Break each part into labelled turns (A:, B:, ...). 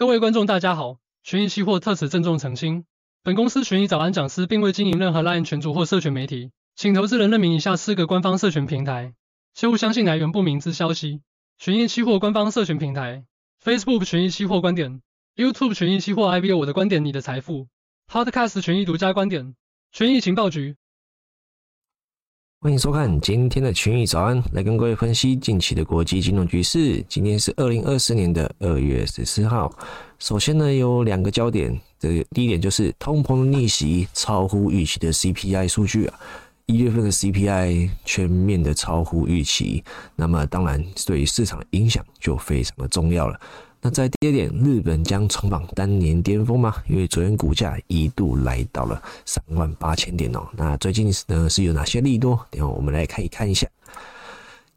A: 各位观众大家好，权益期货特此郑重澄清，本公司权益早安讲师并未经营任何 LINE 群组或社群媒体，请投资人认明以下四个官方社群平台，切勿相信来源不明之消息。权益期货官方社群平台：Facebook 权益期货观点，YouTube 权益期货 IBO 我的观点你的财富，Podcast 权益独家观点，权益情报局。
B: 欢迎收看今天的群益早安，来跟各位分析近期的国际金融局势。今天是二零二四年的二月十四号。首先呢，有两个焦点，这第一点就是通膨逆袭超乎预期的 CPI 数据啊，一月份的 CPI 全面的超乎预期，那么当然对于市场影响就非常的重要了。那在第二点，日本将重返单年巅峰吗？因为昨天股价一度来到了三万八千点哦。那最近呢是有哪些利多？等下我们来看一看一下。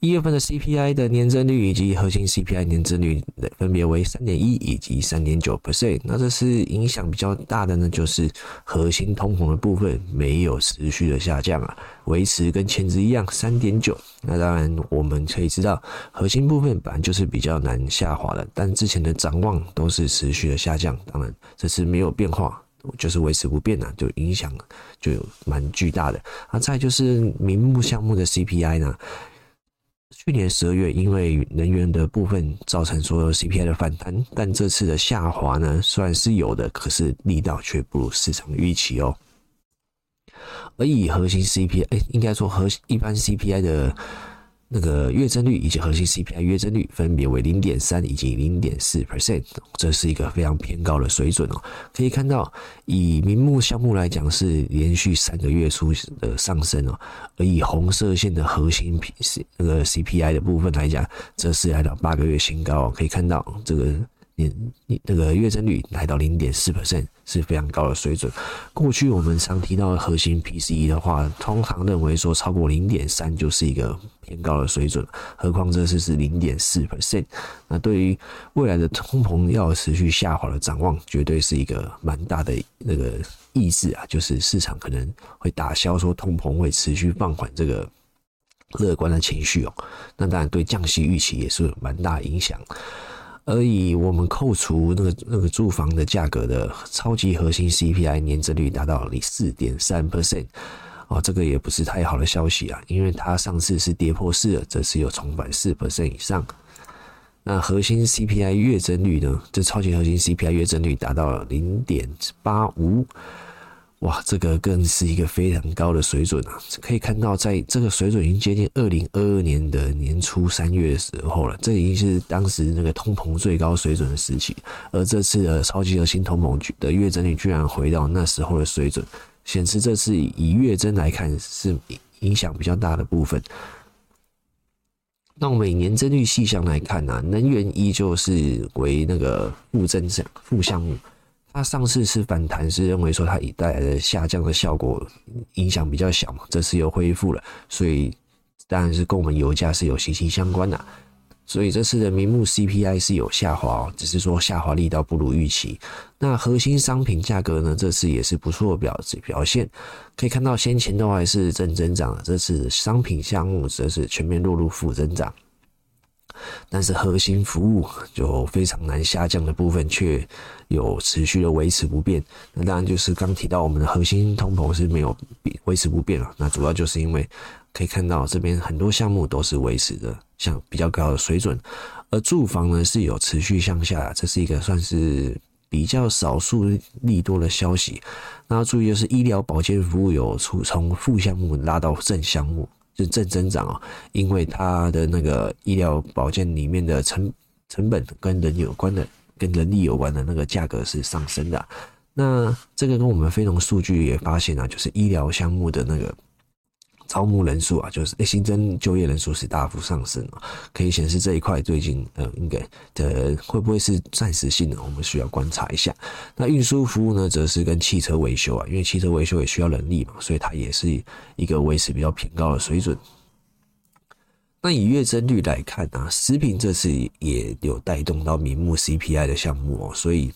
B: 一月份的 CPI 的年增率以及核心 CPI 年增率分别为三点一以及三点九 percent。那这是影响比较大的呢，就是核心通膨的部分没有持续的下降啊，维持跟前值一样三点九。那当然我们可以知道，核心部分本来就是比较难下滑的，但之前的展望都是持续的下降。当然这次没有变化，就是维持不变啊，就影响就蛮巨大的。啊，再就是名目项目的 CPI 呢？去年十二月，因为能源的部分造成所有 CPI 的反弹，但这次的下滑呢，虽然是有的，可是力道却不如市场预期哦。而以核心 CPI，哎，应该说核心一般 CPI 的。那个月增率以及核心 CPI 月增率分别为零点三以及零点四 percent，这是一个非常偏高的水准哦。可以看到，以名目项目来讲是连续三个月出的上升哦，而以红色线的核心 P 那个 CPI 的部分来讲，则是来到八个月新高哦。可以看到这个。年那个月增率来到零点四 percent 是非常高的水准。过去我们常提到核心 PCE 的话，通常认为说超过零点三就是一个偏高的水准，何况这次是零点四 percent。那对于未来的通膨要持续下滑的展望，绝对是一个蛮大的那个意志啊，就是市场可能会打消说通膨会持续放缓这个乐观的情绪哦。那当然对降息预期也是蛮大影响。而以我们扣除那个那个住房的价格的超级核心 CPI 年增率达到了四点三 percent，哦，这个也不是太好的消息啊，因为它上次是跌破四，这次又重返四 percent 以上。那核心 CPI 月增率呢？这超级核心 CPI 月增率达到了零点八五。哇，这个更是一个非常高的水准啊！可以看到，在这个水准已经接近二零二二年的年初三月的时候了，这已经是当时那个通膨最高水准的时期。而这次的超级核心通膨的月增率居然回到那时候的水准，显示这次以月增来看是影响比较大的部分。那我们以年增率细项来看呢、啊，能源依旧是为那个负增长负项目。它上次是反弹，是认为说它已带来的下降的效果影响比较小嘛，这次又恢复了，所以当然是跟我们油价是有息息相关的。所以这次的名目 CPI 是有下滑哦，只是说下滑力道不如预期。那核心商品价格呢，这次也是不错的表表现，可以看到先前都还是正增长，这次商品项目则是全面落入负增长。但是核心服务就非常难下降的部分，却有持续的维持不变。那当然就是刚提到我们的核心通膨是没有维持不变了。那主要就是因为可以看到这边很多项目都是维持的像比较高的水准，而住房呢是有持续向下，这是一个算是比较少数利多的消息。那要注意就是医疗保健服务有从从负项目拉到正项目。是正增长哦，因为它的那个医疗保健里面的成成本跟人有关的，跟人力有关的那个价格是上升的。那这个跟我们非农数据也发现啊，就是医疗项目的那个。招募人数啊，就是新增就业人数是大幅上升啊，可以显示这一块最近呃，应该的会不会是暂时性的？我们需要观察一下。那运输服务呢，则是跟汽车维修啊，因为汽车维修也需要人力嘛，所以它也是一个维持比较偏高的水准。那以月增率来看啊，食品这次也有带动到名目 CPI 的项目哦，所以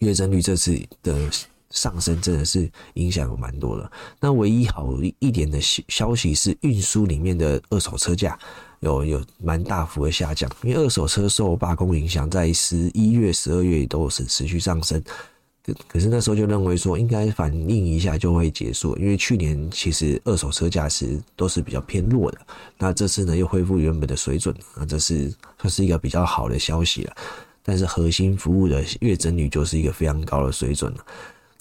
B: 月增率这次的。上升真的是影响有蛮多的。那唯一好一点的消息是，运输里面的二手车价有有蛮大幅的下降，因为二手车受罢工影响，在十一月、十二月都是持续上升。可可是那时候就认为说应该反映一下就会结束，因为去年其实二手车价是都是比较偏弱的，那这次呢又恢复原本的水准，那这是算是一个比较好的消息了。但是核心服务的月增率就是一个非常高的水准了。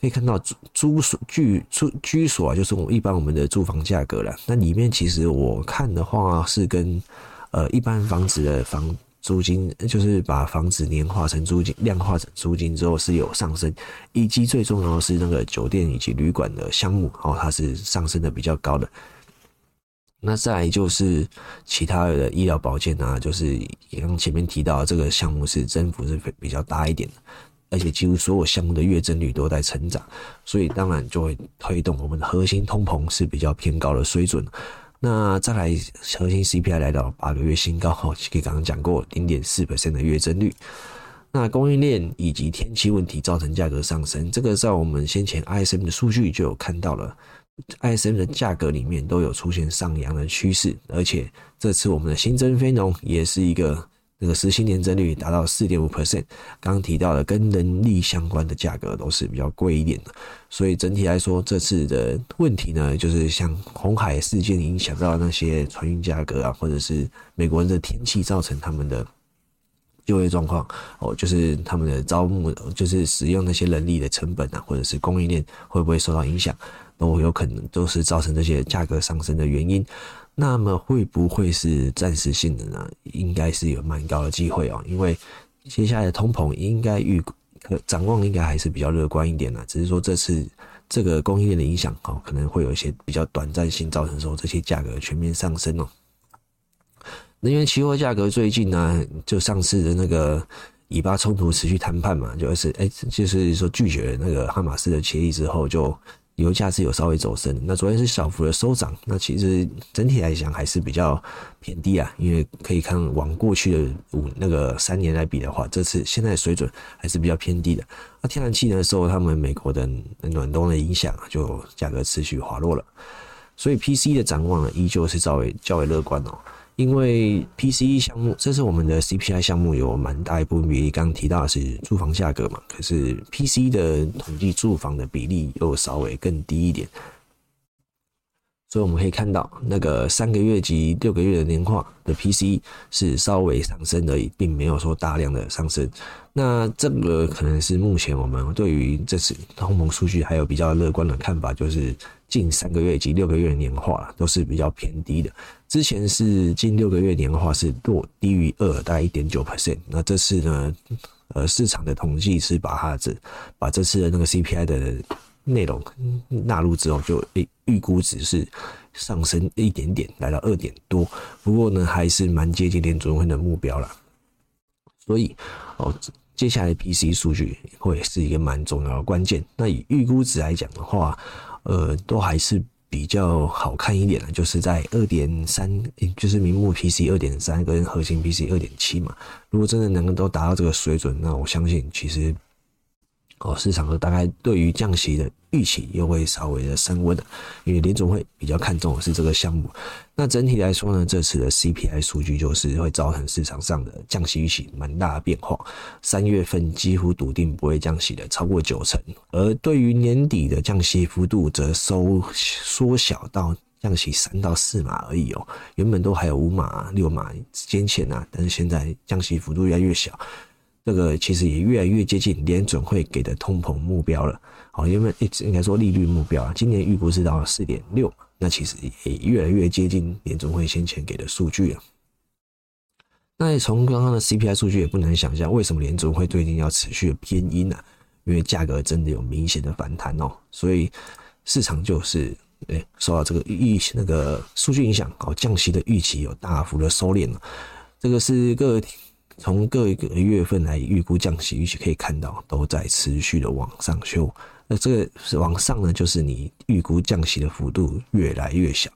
B: 可以看到租租所居租居所啊，就是我一般我们的住房价格了。那里面其实我看的话是跟呃一般房子的房。租金就是把房子年化成租金，量化成租金之后是有上升，以及最重要的是那个酒店以及旅馆的项目，哦，它是上升的比较高的。那再来就是其他的医疗保健啊，就是刚前面提到这个项目是增幅是比较大一点的，而且几乎所有项目的月增率都在成长，所以当然就会推动我们的核心通膨是比较偏高的水准。那再来，核心 CPI 来到八个月新高，哦，可以刚刚讲过零点四 percent 的月增率。那供应链以及天气问题造成价格上升，这个在我们先前 ISM 的数据就有看到了，ISM 的价格里面都有出现上扬的趋势，而且这次我们的新增非农也是一个。那个实薪年增率达到四点五 percent，刚刚提到的跟人力相关的价格都是比较贵一点的，所以整体来说，这次的问题呢，就是像红海事件影响到那些船运价格啊，或者是美国人的天气造成他们的就业状况哦，就是他们的招募，就是使用那些人力的成本啊，或者是供应链会不会受到影响，都有可能都是造成这些价格上升的原因。那么会不会是暂时性的呢？应该是有蛮高的机会哦，因为接下来的通膨应该预可展望应该还是比较乐观一点的，只是说这次这个供应链的影响哦，可能会有一些比较短暂性，造成说这些价格全面上升哦。能源期货价格最近呢，就上次的那个以巴冲突持续谈判嘛，就是哎，就是说拒绝那个哈马斯的协议之后就。油价是有稍微走升，那昨天是小幅的收涨，那其实整体来讲还是比较偏低啊，因为可以看往过去的五那个三年来比的话，这次现在水准还是比较偏低的。那天然气呢，受他们美国的暖冬的影响，就价格持续滑落了，所以 PC 的展望呢，依旧是较为较为乐观哦。因为 PCE 项目，这是我们的 CPI 项目，有蛮大一部分比例。刚刚提到的是住房价格嘛，可是 PCE 的统计住房的比例又稍微更低一点。所以我们可以看到，那个三个月及六个月的年化的 PCE 是稍微上升而已，并没有说大量的上升。那这个可能是目前我们对于这次通膨数据还有比较乐观的看法，就是。近三个月以及六个月年化都是比较偏低的。之前是近六个月年化是落低于二，大概一点九 percent。那这次呢，呃，市场的统计是把它这把这次的那个 CPI 的内容纳入之后，就预预估值是上升一点点，来到二点多。不过呢，还是蛮接近联准会的目标了。所以哦，接下来 PC 数据会是一个蛮重要的关键。那以预估值来讲的话，呃，都还是比较好看一点的，就是在二点三，就是明目 PC 二点三跟核心 PC 二点七嘛。如果真的能够都达到这个水准，那我相信其实。哦，市场大概对于降息的预期又会稍微的升温，因为联总会比较看重的是这个项目。那整体来说呢，这次的 CPI 数据就是会造成市场上的降息预期蛮大的变化。三月份几乎笃定不会降息的超过九成，而对于年底的降息幅度则收缩小到降息三到四码而已哦。原本都还有五码、六码之间潜啊，但是现在降息幅度越来越小。这个其实也越来越接近联准会给的通膨目标了。好，因为一直应该说利率目标啊，今年预估是到四点六，那其实也越来越接近联准会先前给的数据了。那从刚刚的 CPI 数据也不难想象，为什么联准会最近要持续的偏鹰呢？因为价格真的有明显的反弹哦，所以市场就是诶受到这个预那个数据影响，哦，降息的预期有大幅的收敛了。这个是各。从各一个月份来预估降息预期可以看到，都在持续的往上修。那这个是往上呢，就是你预估降息的幅度越来越小。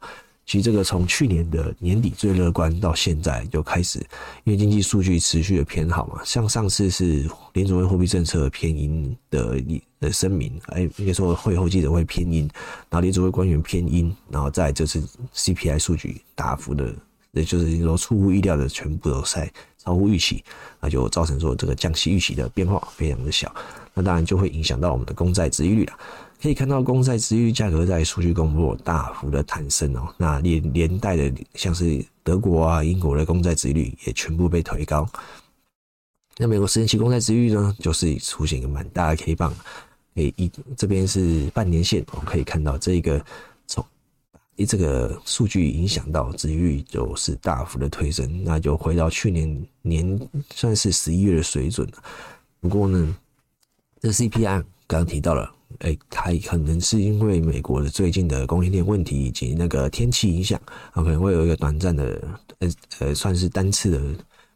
B: 其实这个从去年的年底最乐观到现在就开始，因为经济数据持续的偏好嘛，像上次是联储会货币政策偏鹰的一的声明，哎，应该说会后记者会偏鹰，然后联储会官员偏鹰，然后再就是 CPI 数据大幅的，也就是说出乎意料的全部都在超乎预期，那就造成说这个降息预期的变化非常的小，那当然就会影响到我们的公债殖利率了。可以看到，公债殖利率价格在数据公布大幅的弹升哦，那连连带的像是德国啊、英国的公债殖利率也全部被推高。那美国十年期公债殖利率呢，就是出现一个蛮大的 K 棒，诶，一这边是半年线，我们可以看到这个从诶这个数据影响到殖利率就是大幅的推升，那就回到去年年算是十一月的水准了。不过呢，这 CPI 刚刚提到了。哎、欸，它可能是因为美国的最近的供应链问题以及那个天气影响，啊，可能会有一个短暂的，呃呃，算是单次的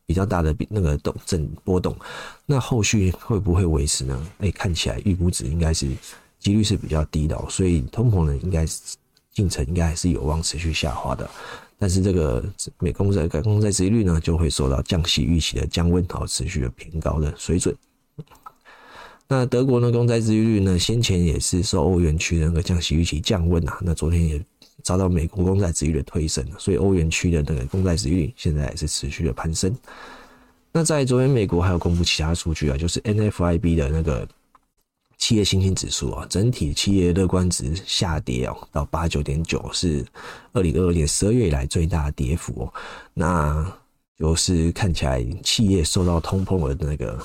B: 比较大的那个动震波动。那后续会不会维持呢？哎、看起来预估值应该是几率是比较低的，所以通膨呢，应该是进程应该还是有望持续下滑的。但是这个美公债公债殖利率呢，就会受到降息预期的降温，好持续的偏高的水准。那德国呢，公债殖利率呢，先前也是受欧元区的那个降息预期降温啊，那昨天也遭到美国公债殖利率的推升，所以欧元区的那个公债殖利率现在也是持续的攀升。那在昨天美国还有公布其他数据啊，就是 NFIB 的那个企业信心指数啊，整体企业乐观值下跌哦，到八九点九，是二零二二年十二月以来最大跌幅哦。那就是看起来企业受到通膨的那个。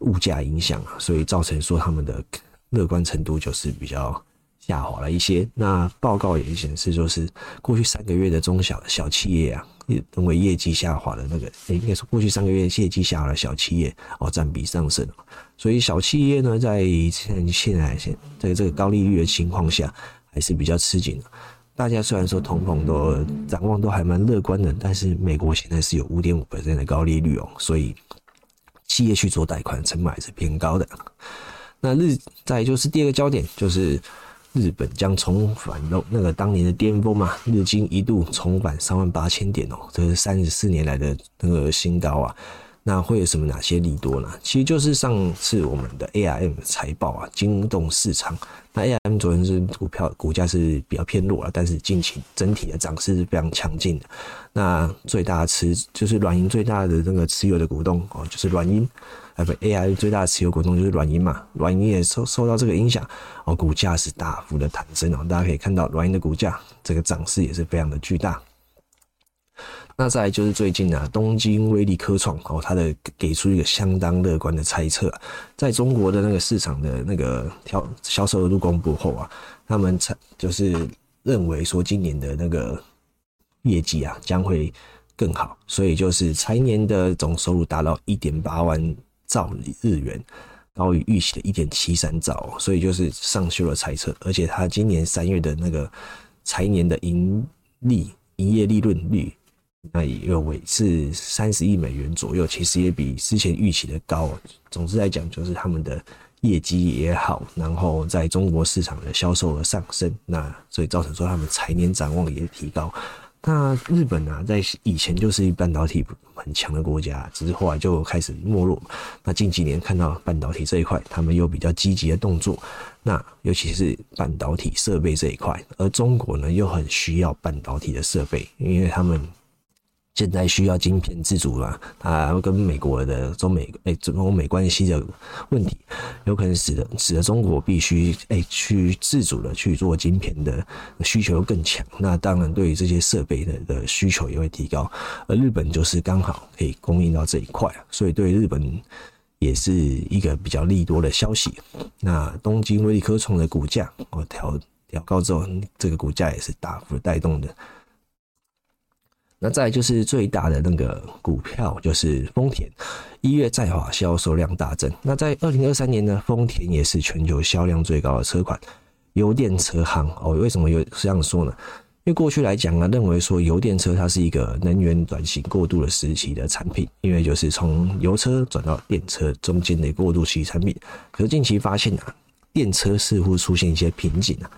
B: 物价影响啊，所以造成说他们的乐观程度就是比较下滑了一些。那报告也显示，就是过去三个月的中小小企业啊，认为业绩下滑的那个，欸、应该说过去三个月业绩下滑的小企业哦，占比上升。所以小企业呢，在现现在现在这个高利率的情况下，还是比较吃紧的。大家虽然说通膨都展望都还蛮乐观的，但是美国现在是有五点五%的高利率哦，所以。企业去做贷款成本还是偏高的。那日再就是第二个焦点，就是日本将重返那个当年的巅峰嘛，日经一度重返三万八千点哦，这是三十四年来的那个新高啊。那会有什么哪些利多呢？其实就是上次我们的 ARM 财报啊惊动市场。那 ARM 昨天是股票股价是比较偏弱了，但是近期整体的涨势是非常强劲的。那最大的持就是软银最大的那个持有的股东哦，就是软银，啊不，AI 最大的持有股东就是软银嘛，软银也受受到这个影响哦，股价是大幅的弹升哦。大家可以看到软银的股价这个涨势也是非常的巨大。那再来就是最近啊，东京威力科创哦，它的给出一个相当乐观的猜测，在中国的那个市场的那个销销售额度公布后啊，他们才就是认为说今年的那个业绩啊将会更好，所以就是财年的总收入达到一点八万兆日元，高于预期的一点七三兆，所以就是上修了猜测，而且他今年三月的那个财年的盈利营业利润率。那也有为是三十亿美元左右，其实也比之前预期的高。总之来讲，就是他们的业绩也好，然后在中国市场的销售额上升，那所以造成说他们财年展望也提高。那日本啊，在以前就是半导体很强的国家，只是后来就开始没落。那近几年看到半导体这一块，他们又比较积极的动作。那尤其是半导体设备这一块，而中国呢又很需要半导体的设备，因为他们。现在需要晶片自主了，啊，跟美国的中美诶中美关系的问题，有可能使得使得中国必须诶去自主的去做晶片的需求更强，那当然对于这些设备的的需求也会提高，而日本就是刚好可以供应到这一块，所以对日本也是一个比较利多的消息。那东京威力科创的股价我调调高之后，这个股价也是大幅带动的。那再就是最大的那个股票，就是丰田，一月在华销售量大增。那在二零二三年呢，丰田也是全球销量最高的车款，油电车行哦。为什么有这样说呢？因为过去来讲呢，认为说油电车它是一个能源转型过渡的时期的产品，因为就是从油车转到电车中间的过渡期产品。可是近期发现啊，电车似乎出现一些瓶颈啊。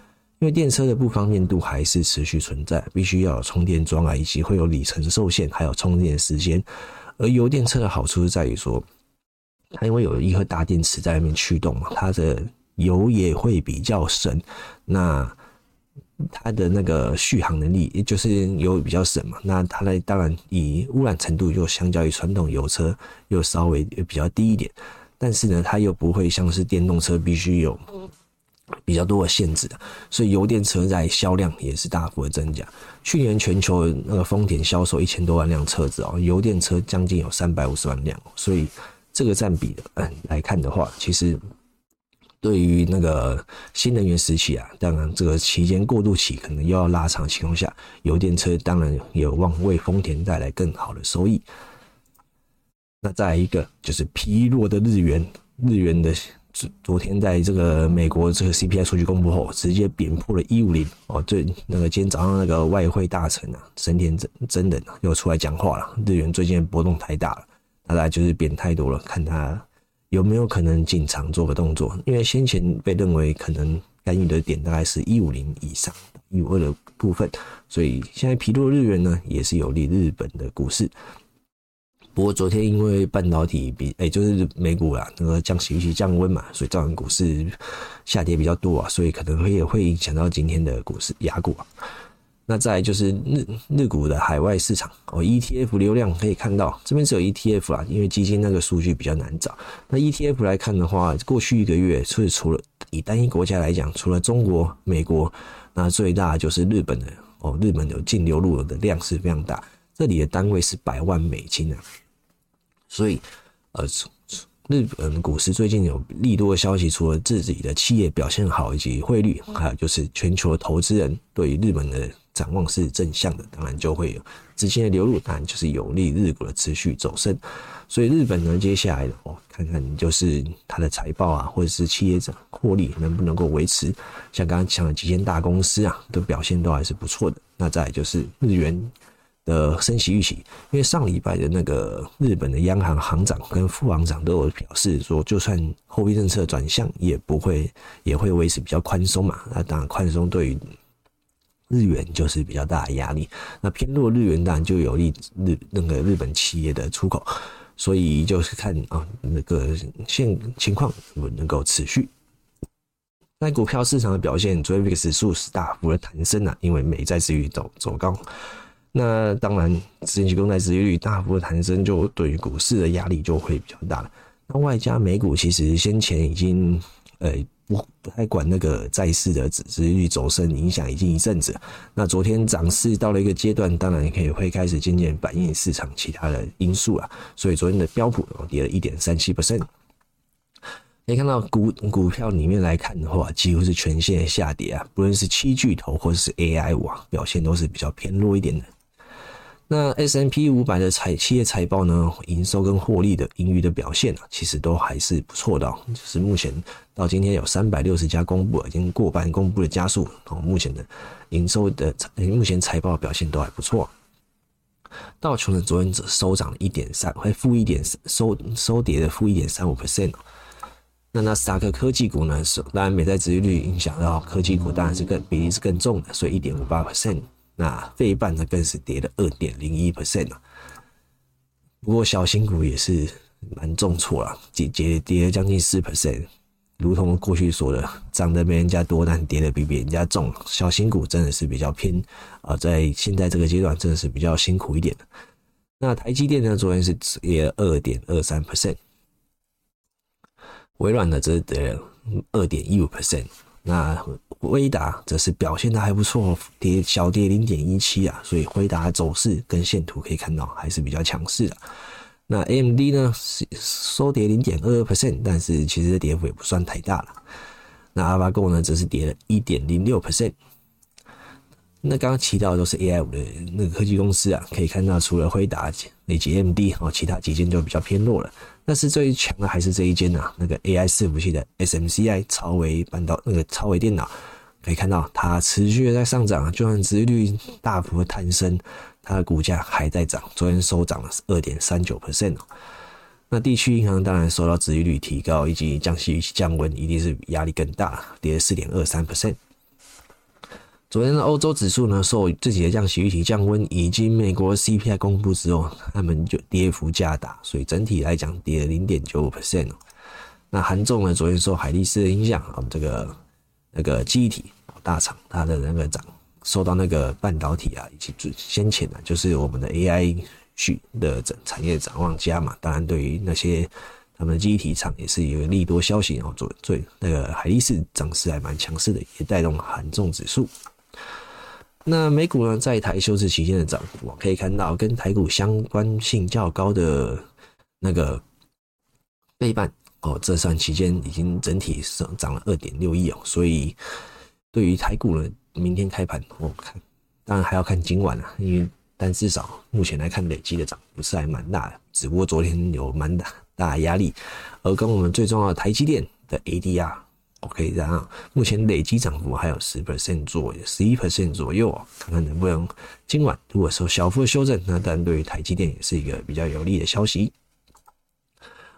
B: 因为电车的不方便度还是持续存在，必须要有充电桩啊，以及会有里程受限，还有充电时间。而油电车的好处是在于说，它因为有一颗大电池在那边驱动嘛，它的油也会比较省。那它的那个续航能力，也就是油比较省嘛，那它的当然以污染程度又相较于传统油车又稍微比较低一点，但是呢，它又不会像是电动车必须有比较多的限制的，所以油电车在销量也是大幅的增加。去年全球那个丰田销售一千多万辆车子哦，油电车将近有三百五十万辆，所以这个占比的嗯来看的话，其实。对于那个新能源时期啊，当然这个期间过渡期可能又要拉长的情况下，油电车当然有望为丰田带来更好的收益。那再一个就是疲弱的日元，日元的昨昨天在这个美国这个 CPI 数据公布后，直接贬破了一五零哦。对，那个今天早上那个外汇大臣啊，神田真真人又出来讲话了，日元最近波动太大了，大概就是贬太多了，看他。有没有可能进场做个动作？因为先前被认为可能干预的点大概是一五零以上一五二的部分，所以现在疲弱日元呢也是有利日本的股市。不过昨天因为半导体比哎、就是美股啊那个降息预期降温嘛，所以造成股市下跌比较多啊，所以可能会也会影响到今天的股市亚股啊。那再来就是日日股的海外市场哦，ETF 流量可以看到这边只有 ETF 啦，因为基金那个数据比较难找。那 ETF 来看的话，过去一个月是除了以单一国家来讲，除了中国、美国，那最大就是日本的哦，日本有净流入的量是非常大，这里的单位是百万美金啊。所以呃，日本股市最近有利多的消息，除了自己的企业表现好以及汇率，还有就是全球投资人对于日本的。展望是正向的，当然就会有资金的流入，当然就是有利日股的持续走升。所以日本呢，接下来的哦，看看就是它的财报啊，或者是企业者获利能不能够维持。像刚刚讲的几间大公司啊，都表现都还是不错的。那再就是日元的升息预期，因为上礼拜的那个日本的央行行长跟副行长都有表示说，就算货币政策转向，也不会也会维持比较宽松嘛。那当然宽松对于日元就是比较大的压力，那偏弱日元当然就有利日那个日本企业的出口，所以就是看啊那个现情况能能够持续。在股票市场的表现，昨天 VIX 指数是大幅的弹升啊，因为美债殖利率走走高，那当然十年期公债殖利率大幅的弹升，就对于股市的压力就会比较大了。那外加美股其实先前已经呃。不不太管那个债市的殖利率走升影响已经一阵子，那昨天涨势到了一个阶段，当然可以会开始渐渐反映市场其他的因素了。所以昨天的标普跌了一点三七 percent，可以看到股股票里面来看的话，几乎是全线下跌啊，不论是七巨头或者是 AI 网表现都是比较偏弱一点的。那 S&P 五百的财企业财报呢，营收跟获利的盈余的表现啊，其实都还是不错的。就是目前到今天有三百六十家公布，已经过半公布的家数。哦，目前的营收的目前财报表现都还不错。道琼的昨天只收涨了一点三，还负一点收收跌的负一点三五 percent。那纳斯达克科技股呢，是当然美债殖利率影响到科技股，当然是更比例是更重的，所以一点五八 percent。那费半呢，更是跌了二点零一 percent 啊。不过小型股也是蛮重挫了，跌跌跌了将近四 percent。如同过去说的，涨得没人家多，但跌得比别人家重。小型股真的是比较偏啊，在现在这个阶段真的是比较辛苦一点的。那台积电呢，昨天是跌了二点二三 percent。微软呢，则是跌了二点一五 percent。那辉达则是表现的还不错，跌小跌零点一七啊，所以辉达走势跟线图可以看到还是比较强势的。那 AMD 呢，是收跌零点二二 percent，但是其实跌幅也不算太大了。那阿巴够呢，则是跌了一点零六 percent。那刚刚提到的都是 AI 五的那个科技公司啊，可以看到除了辉达以及 AMD 哦，其他几间就比较偏弱了。但是最强的还是这一间啊，那个 AI 伺服器的 SMCI 超微半导那个超微电脑，可以看到它持续的在上涨，就算殖利率大幅的攀升，它的股价还在涨，昨天收涨了二点三九 percent 哦。那地区银行当然受到殖利率提高以及降息降温，一定是压力更大，跌了四点二三 percent。昨天的欧洲指数呢，受自己的降息预期降温，以及美国 CPI 公布之后，他们就跌幅加大，所以整体来讲跌了零点九五 percent。那韩重呢，昨天受海力士的影响啊，这个那个机体大厂它的那个涨，受到那个半导体啊，以及最先前呢，就是我们的 AI 去的整产业展望加嘛，当然对于那些。他们的记忆体厂也是有利多消息哦，做最那个海力士涨势还蛮强势的，也带动韩重指数。那美股呢，在台休市期间的涨幅，可以看到跟台股相关性较高的那个费半哦，这算期间已经整体上涨了二点六亿哦，所以对于台股呢，明天开盘我看，当然还要看今晚了，因为但至少目前来看，累积的涨幅是还蛮大的，只不过昨天有蛮大。大压力，而跟我们最重要的台积电的 ADR OK，然后目前累积涨幅还有十 percent 左右，十一 percent 左右啊，看看能不能今晚如果说小幅的修正，那当然对于台积电也是一个比较有利的消息。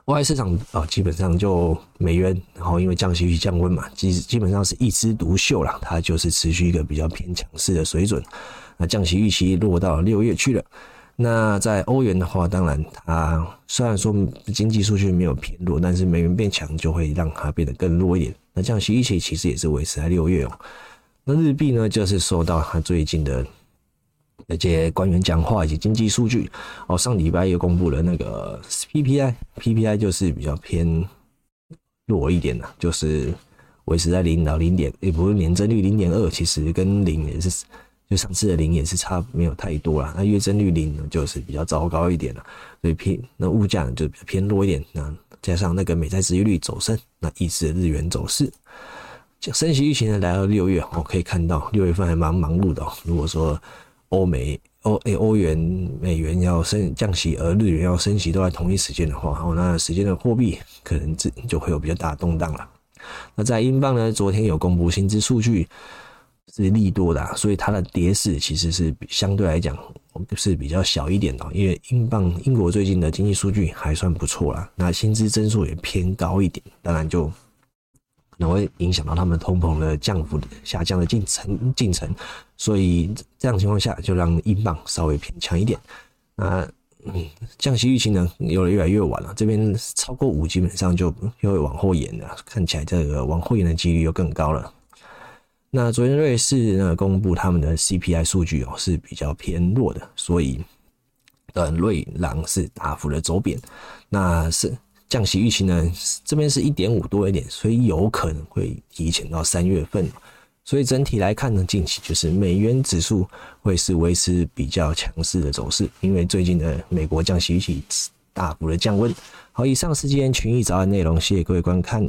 B: 外汇市场啊，基本上就美元，然后因为降息预期降温嘛，基基本上是一枝独秀了，它就是持续一个比较偏强势的水准。那降息预期落到六月去了。那在欧元的话，当然它虽然说经济数据没有偏弱，但是美元变强就会让它变得更弱一点。那降息预期其实也是维持在六月哦。那日币呢，就是受到它最近的那些官员讲话以及经济数据哦，上礼拜又公布了那个 PPI，PPI 就是比较偏弱一点的，就是维持在零到零点，也不是年增率零点二，其实跟零也是。就上次的零也是差没有太多啦，那月增率零呢就是比较糟糕一点了，所以偏那物价呢就比较偏弱一点，那加上那个美债收益率走升，那抑制日元走势。升息预期呢来到六月，我可以看到六月份还蛮忙碌的喔。如果说欧美欧诶欧元美元要升降息，而日元要升息都在同一时间的话，哦，那时间的货币可能就就会有比较大的动荡了。那在英镑呢，昨天有公布薪资数据。是利多的，所以它的跌势其实是相对来讲是比较小一点的，因为英镑英国最近的经济数据还算不错啦，那薪资增速也偏高一点，当然就可能会影响到他们通膨的降幅下降的进程进程，所以这样情况下就让英镑稍微偏强一点。那嗯，降息预期呢有了越来越晚了，这边超过五基本上就又会往后延了，看起来这个往后延的几率又更高了。那昨天瑞士呢公布他们的 CPI 数据哦，是比较偏弱的，所以的瑞郎是大幅的走贬。那是降息预期呢，这边是一点五多一点，所以有可能会提前到三月份。所以整体来看呢，近期就是美元指数会是维持比较强势的走势，因为最近的美国降息预期大幅的降温。好，以上是今天群益早安内容，谢谢各位观看。